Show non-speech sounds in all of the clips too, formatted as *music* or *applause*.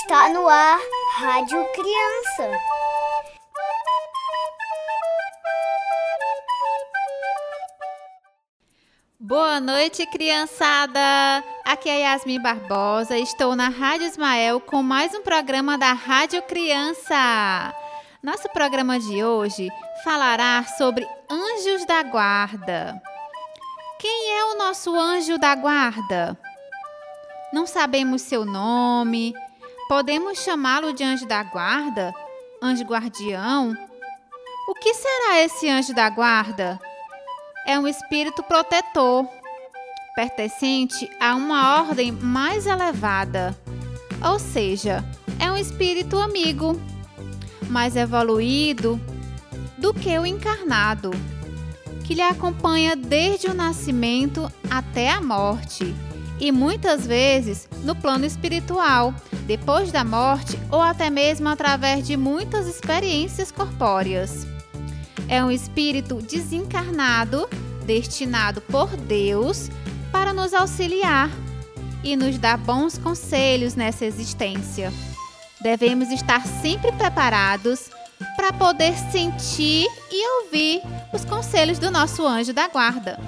Está no ar Rádio Criança. Boa noite, criançada! Aqui é Yasmin Barbosa, estou na Rádio Ismael com mais um programa da Rádio Criança. Nosso programa de hoje falará sobre anjos da guarda. Quem é o nosso anjo da guarda? Não sabemos seu nome. Podemos chamá-lo de anjo da guarda? Anjo guardião? O que será esse anjo da guarda? É um espírito protetor, pertencente a uma ordem mais elevada. Ou seja, é um espírito amigo, mais evoluído do que o encarnado, que lhe acompanha desde o nascimento até a morte e muitas vezes no plano espiritual, depois da morte ou até mesmo através de muitas experiências corpóreas. É um espírito desencarnado, destinado por Deus para nos auxiliar e nos dar bons conselhos nessa existência. Devemos estar sempre preparados para poder sentir e ouvir os conselhos do nosso anjo da guarda.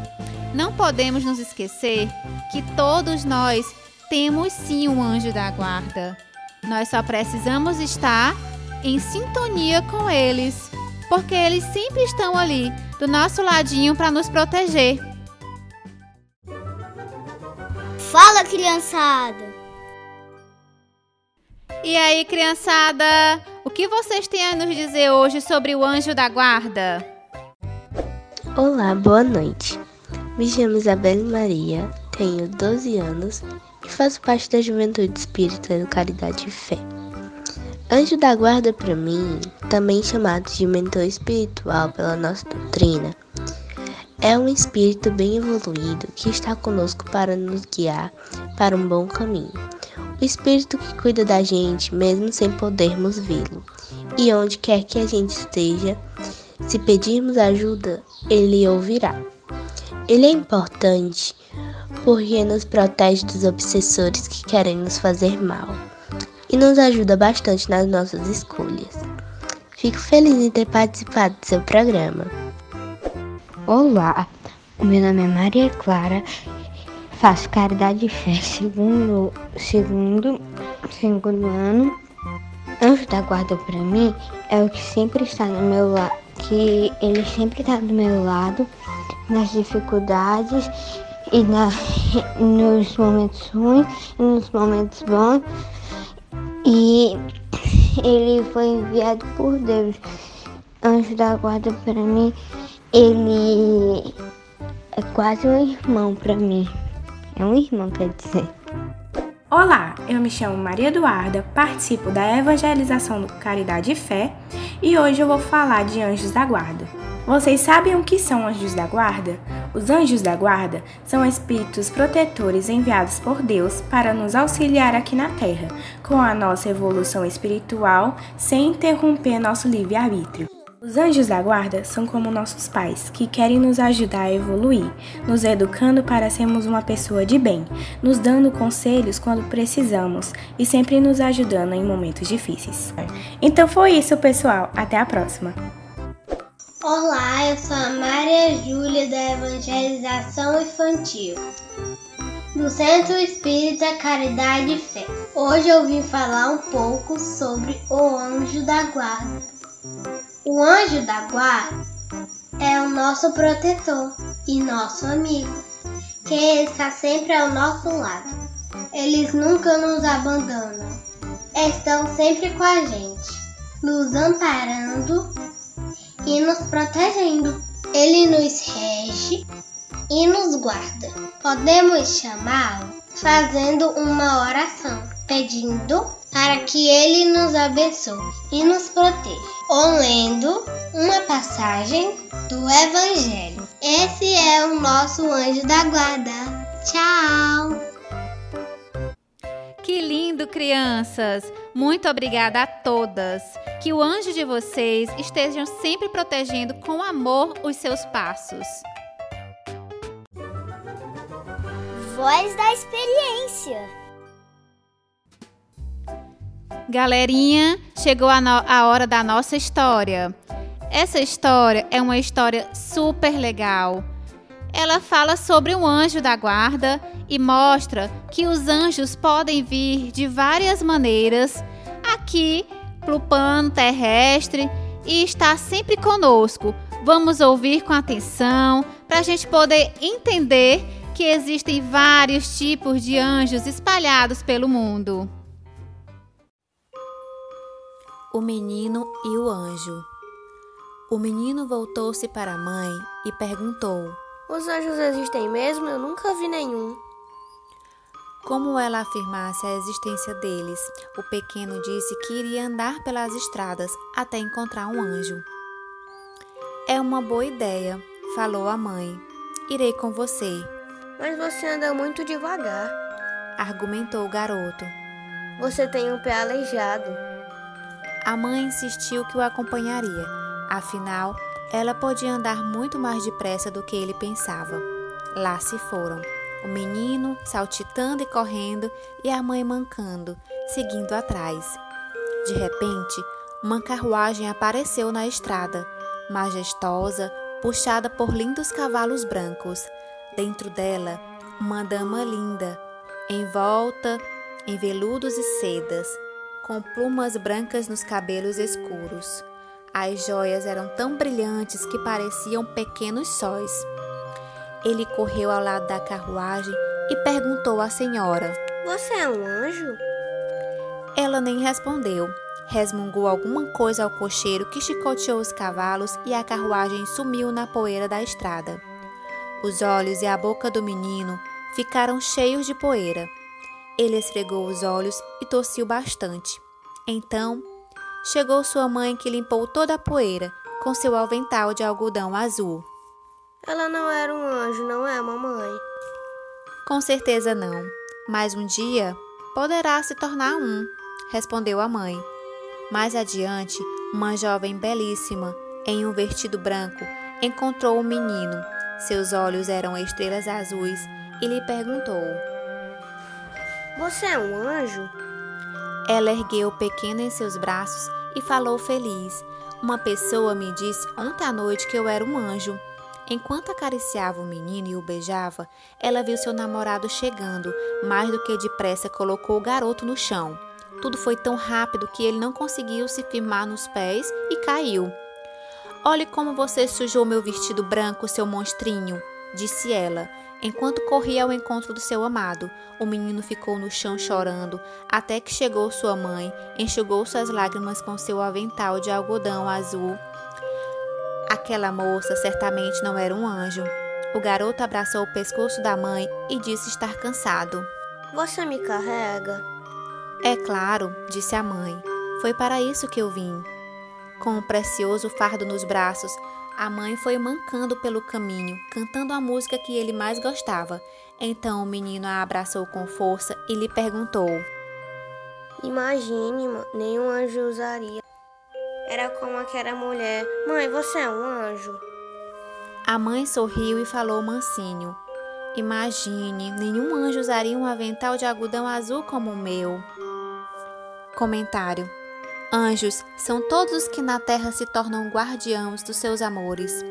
Não podemos nos esquecer que todos nós temos sim um anjo da guarda. Nós só precisamos estar em sintonia com eles, porque eles sempre estão ali do nosso ladinho para nos proteger. Fala, criançada! E aí, criançada, o que vocês têm a nos dizer hoje sobre o anjo da guarda? Olá, boa noite. Me chamo Isabelle Maria, tenho 12 anos e faço parte da Juventude Espírita do Caridade e Fé. Anjo da guarda para mim, também chamado de mentor espiritual pela nossa doutrina, é um espírito bem evoluído que está conosco para nos guiar para um bom caminho. O espírito que cuida da gente mesmo sem podermos vê-lo. E onde quer que a gente esteja, se pedirmos ajuda, ele ouvirá. Ele é importante porque nos protege dos obsessores que querem nos fazer mal e nos ajuda bastante nas nossas escolhas. Fico feliz em ter participado do seu programa. Olá, meu nome é Maria Clara, faço caridade e fé segundo, segundo, segundo ano. Anjo da guarda para mim é o que sempre está no meu lado, que ele sempre está do meu lado nas dificuldades e na, *laughs* nos momentos ruins e nos momentos bons. E ele foi enviado por Deus. Anjo da guarda para mim, ele é quase um irmão para mim. É um irmão, quer dizer. Olá, eu me chamo Maria Eduarda, participo da evangelização do Caridade e Fé e hoje eu vou falar de anjos da guarda. Vocês sabem o que são anjos da guarda? Os anjos da guarda são espíritos protetores enviados por Deus para nos auxiliar aqui na Terra, com a nossa evolução espiritual, sem interromper nosso livre-arbítrio. Os anjos da guarda são como nossos pais, que querem nos ajudar a evoluir, nos educando para sermos uma pessoa de bem, nos dando conselhos quando precisamos e sempre nos ajudando em momentos difíceis. Então foi isso, pessoal. Até a próxima! Olá, eu sou a Maria Júlia da Evangelização Infantil do Centro Espírita Caridade e Fé. Hoje eu vim falar um pouco sobre o anjo da guarda. O anjo da guarda é o nosso protetor e nosso amigo, que está sempre ao nosso lado. Eles nunca nos abandonam, estão sempre com a gente, nos amparando e nos protegendo. Ele nos rege e nos guarda. Podemos chamá-lo fazendo uma oração, pedindo para que ele nos abençoe e nos proteja, ou lendo uma passagem do Evangelho. Esse é o nosso anjo da guarda. Tchau! Que lindo, crianças! Muito obrigada a todas. Que o anjo de vocês estejam sempre protegendo com amor os seus passos. Voz da experiência. Galerinha, chegou a, a, hora da nossa história. Essa história é uma história super legal. Ela fala sobre um anjo da guarda e mostra que os anjos podem vir de várias maneiras aqui pro plano terrestre e estar sempre conosco. Vamos ouvir com atenção para a gente poder entender que existem vários tipos de anjos espalhados pelo mundo. O menino e o anjo. O menino voltou-se para a mãe e perguntou: Os anjos existem mesmo? Eu nunca vi nenhum. Como ela afirmasse a existência deles, o pequeno disse que iria andar pelas estradas até encontrar um anjo. É uma boa ideia, falou a mãe. Irei com você. Mas você anda muito devagar, argumentou o garoto. Você tem um pé aleijado. A mãe insistiu que o acompanharia, afinal, ela podia andar muito mais depressa do que ele pensava. Lá se foram, o menino saltitando e correndo e a mãe mancando, seguindo atrás. De repente, uma carruagem apareceu na estrada, majestosa, puxada por lindos cavalos brancos. Dentro dela, uma dama linda, envolta em veludos e sedas, com plumas brancas nos cabelos escuros. As joias eram tão brilhantes que pareciam pequenos sóis. Ele correu ao lado da carruagem e perguntou à senhora: Você é um anjo? Ela nem respondeu. Resmungou alguma coisa ao cocheiro que chicoteou os cavalos e a carruagem sumiu na poeira da estrada. Os olhos e a boca do menino ficaram cheios de poeira. Ele esfregou os olhos e tossiu bastante. Então, chegou sua mãe que limpou toda a poeira com seu avental de algodão azul. Ela não era um anjo, não é, mamãe? Com certeza não, mas um dia poderá se tornar um, respondeu a mãe. Mais adiante, uma jovem belíssima, em um vestido branco, encontrou o menino. Seus olhos eram estrelas azuis e lhe perguntou: você é um anjo? Ela ergueu o pequeno em seus braços e falou feliz. Uma pessoa me disse ontem à noite que eu era um anjo. Enquanto acariciava o menino e o beijava, ela viu seu namorado chegando. Mais do que depressa, colocou o garoto no chão. Tudo foi tão rápido que ele não conseguiu se firmar nos pés e caiu. Olhe como você sujou meu vestido branco, seu monstrinho, disse ela Enquanto corria ao encontro do seu amado, o menino ficou no chão chorando, até que chegou sua mãe, enxugou suas lágrimas com seu avental de algodão azul. Aquela moça certamente não era um anjo. O garoto abraçou o pescoço da mãe e disse estar cansado. Você me carrega? É claro, disse a mãe. Foi para isso que eu vim. Com o precioso fardo nos braços, a mãe foi mancando pelo caminho, cantando a música que ele mais gostava. Então o menino a abraçou com força e lhe perguntou: Imagine, nenhum anjo usaria. Era como aquela mulher: Mãe, você é um anjo? A mãe sorriu e falou mansinho: Imagine, nenhum anjo usaria um avental de algodão azul como o meu. Comentário Anjos são todos os que na terra se tornam guardiãos dos seus amores.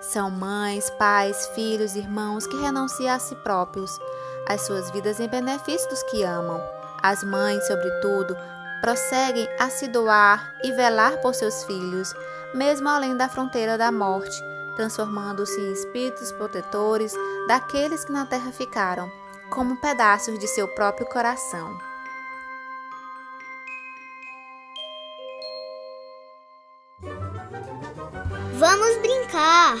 São mães, pais, filhos, irmãos que renunciam a si próprios, as suas vidas em benefício dos que amam. As mães, sobretudo, prosseguem a se doar e velar por seus filhos, mesmo além da fronteira da morte, transformando-se em espíritos protetores daqueles que na terra ficaram, como pedaços de seu próprio coração. Vamos brincar!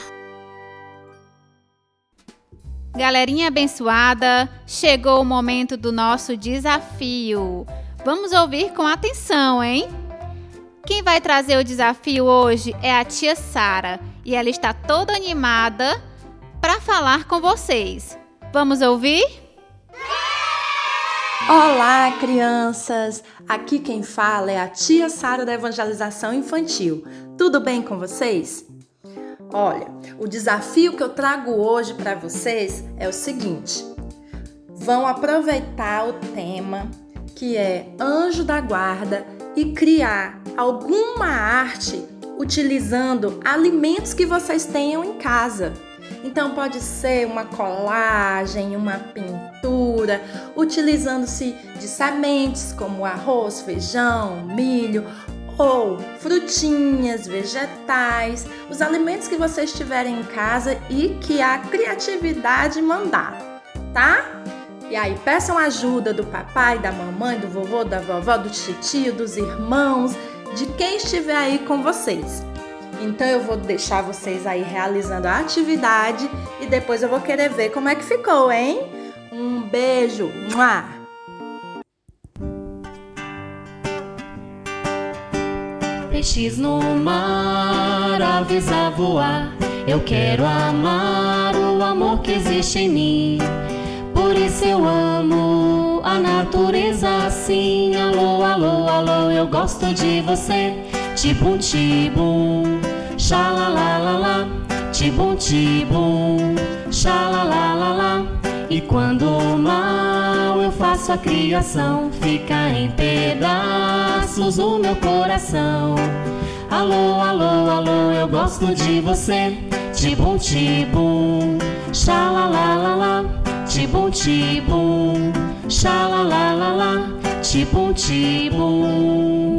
Galerinha abençoada, chegou o momento do nosso desafio. Vamos ouvir com atenção, hein? Quem vai trazer o desafio hoje é a tia Sara e ela está toda animada para falar com vocês. Vamos ouvir? Olá, crianças! Aqui quem fala é a tia Sara da Evangelização Infantil. Tudo bem com vocês? Olha, o desafio que eu trago hoje para vocês é o seguinte: vão aproveitar o tema que é Anjo da Guarda e criar alguma arte utilizando alimentos que vocês tenham em casa. Então pode ser uma colagem, uma pintura, utilizando-se de sementes como arroz, feijão, milho ou frutinhas, vegetais, os alimentos que vocês tiverem em casa e que a criatividade mandar, tá? E aí peçam ajuda do papai, da mamãe, do vovô, da vovó, do tio, dos irmãos, de quem estiver aí com vocês. Então eu vou deixar vocês aí realizando a atividade e depois eu vou querer ver como é que ficou, hein? Um beijo. Mua! Peixes no mar, aves a voar. Eu quero amar o amor que existe em mim. Por isso eu amo a natureza assim. Alô, alô, alô, eu gosto de você. Tibum, tibum, xalalalala. Tibum, tibum, xalalalala. E quando mal eu faço a criação, fica em pedaços o meu coração. Alô, alô, alô, eu gosto de você. Tibum, tibum, xalalalala. Tibum, tibum, xalalalala. Tibum, tibum,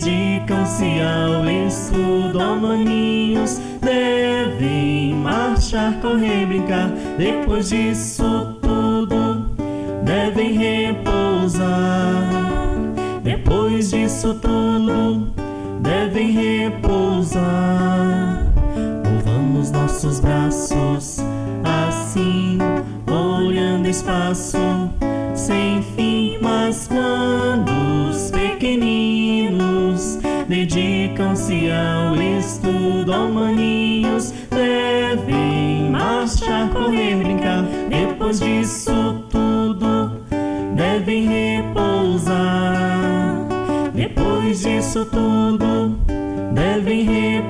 dedicam-se ao estudo, maninhos, devem marchar, correr, brincar. Depois disso tudo, devem repousar. Depois disso tudo, devem repousar. Movamos nossos braços assim, olhando espaço sem fim. Mas quando os pequeninos dedicam-se ao estudo, ó maninhos, devem marchar, correr, brincar. Depois disso tudo, devem repousar. Depois disso tudo, devem repousar.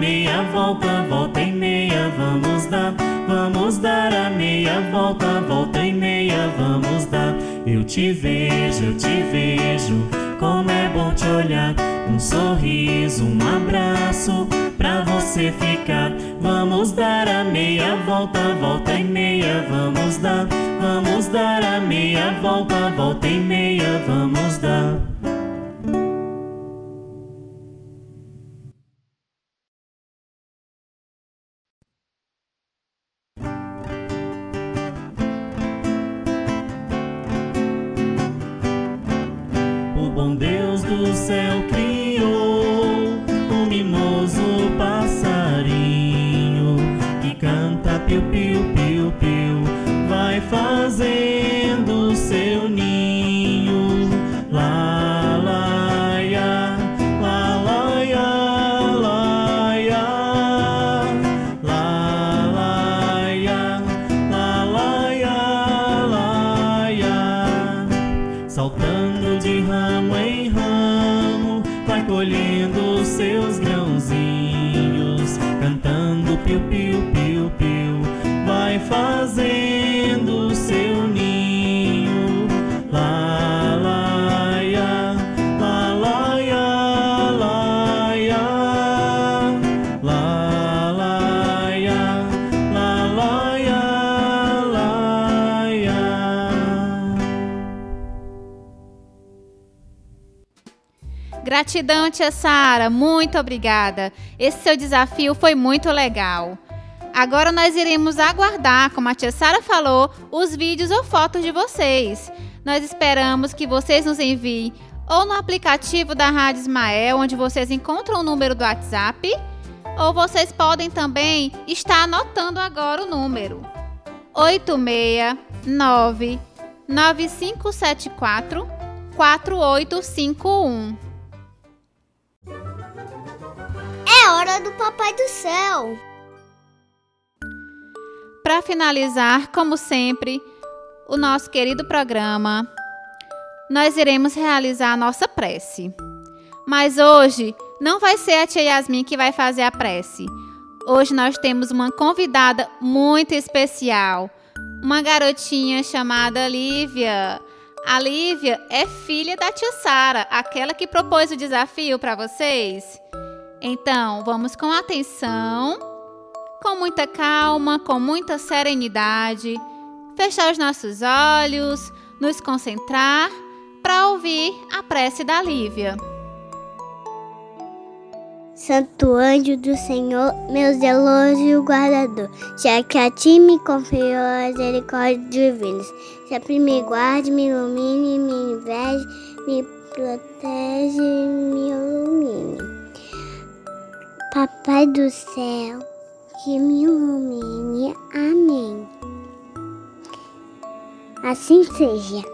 Meia volta, volta e meia, vamos dar. Vamos dar a meia volta, volta e meia, vamos dar. Eu te vejo, eu te vejo. Como é bom te olhar. Um sorriso, um abraço pra você ficar. Vamos dar a meia volta, volta e meia, vamos dar. Vamos dar a meia volta, volta e meia, vamos dar. Bom Deus do céu criou cantando piu Gratidão, tia Sara, muito obrigada. Esse seu desafio foi muito legal. Agora nós iremos aguardar, como a tia Sara falou, os vídeos ou fotos de vocês. Nós esperamos que vocês nos enviem ou no aplicativo da Rádio Ismael, onde vocês encontram o número do WhatsApp, ou vocês podem também estar anotando agora o número. 869 9574 4851. É hora do Papai do Céu. Para finalizar, como sempre, o nosso querido programa, nós iremos realizar a nossa prece. Mas hoje não vai ser a tia Yasmin que vai fazer a prece. Hoje nós temos uma convidada muito especial, uma garotinha chamada Lívia. A Lívia é filha da tia Sara, aquela que propôs o desafio para vocês. Então, vamos com atenção, com muita calma, com muita serenidade, fechar os nossos olhos, nos concentrar para ouvir a prece da Lívia. Santo anjo do Senhor, meu zeloso guardador, já que a ti me confiou as misericórdias divinas, sempre me guarde, me ilumine, me inveje, me protege Papai do céu, que me ilumine. Amém. Assim seja.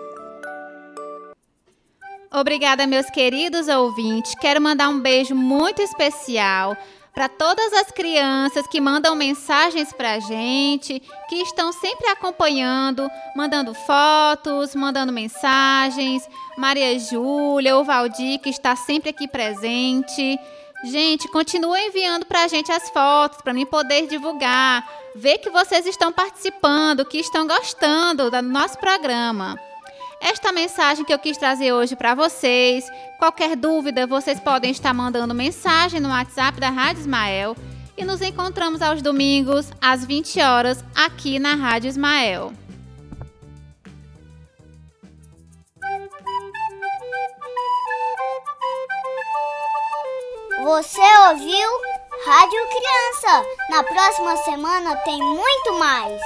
Obrigada, meus queridos ouvintes. Quero mandar um beijo muito especial para todas as crianças que mandam mensagens para a gente, que estão sempre acompanhando, mandando fotos, mandando mensagens. Maria Júlia, o Valdir, que está sempre aqui presente. Gente, continua enviando para a gente as fotos para mim poder divulgar, ver que vocês estão participando, que estão gostando do nosso programa. Esta mensagem que eu quis trazer hoje para vocês. Qualquer dúvida, vocês podem estar mandando mensagem no WhatsApp da Rádio Ismael. E nos encontramos aos domingos, às 20 horas, aqui na Rádio Ismael. Você ouviu Rádio Criança? Na próxima semana tem muito mais.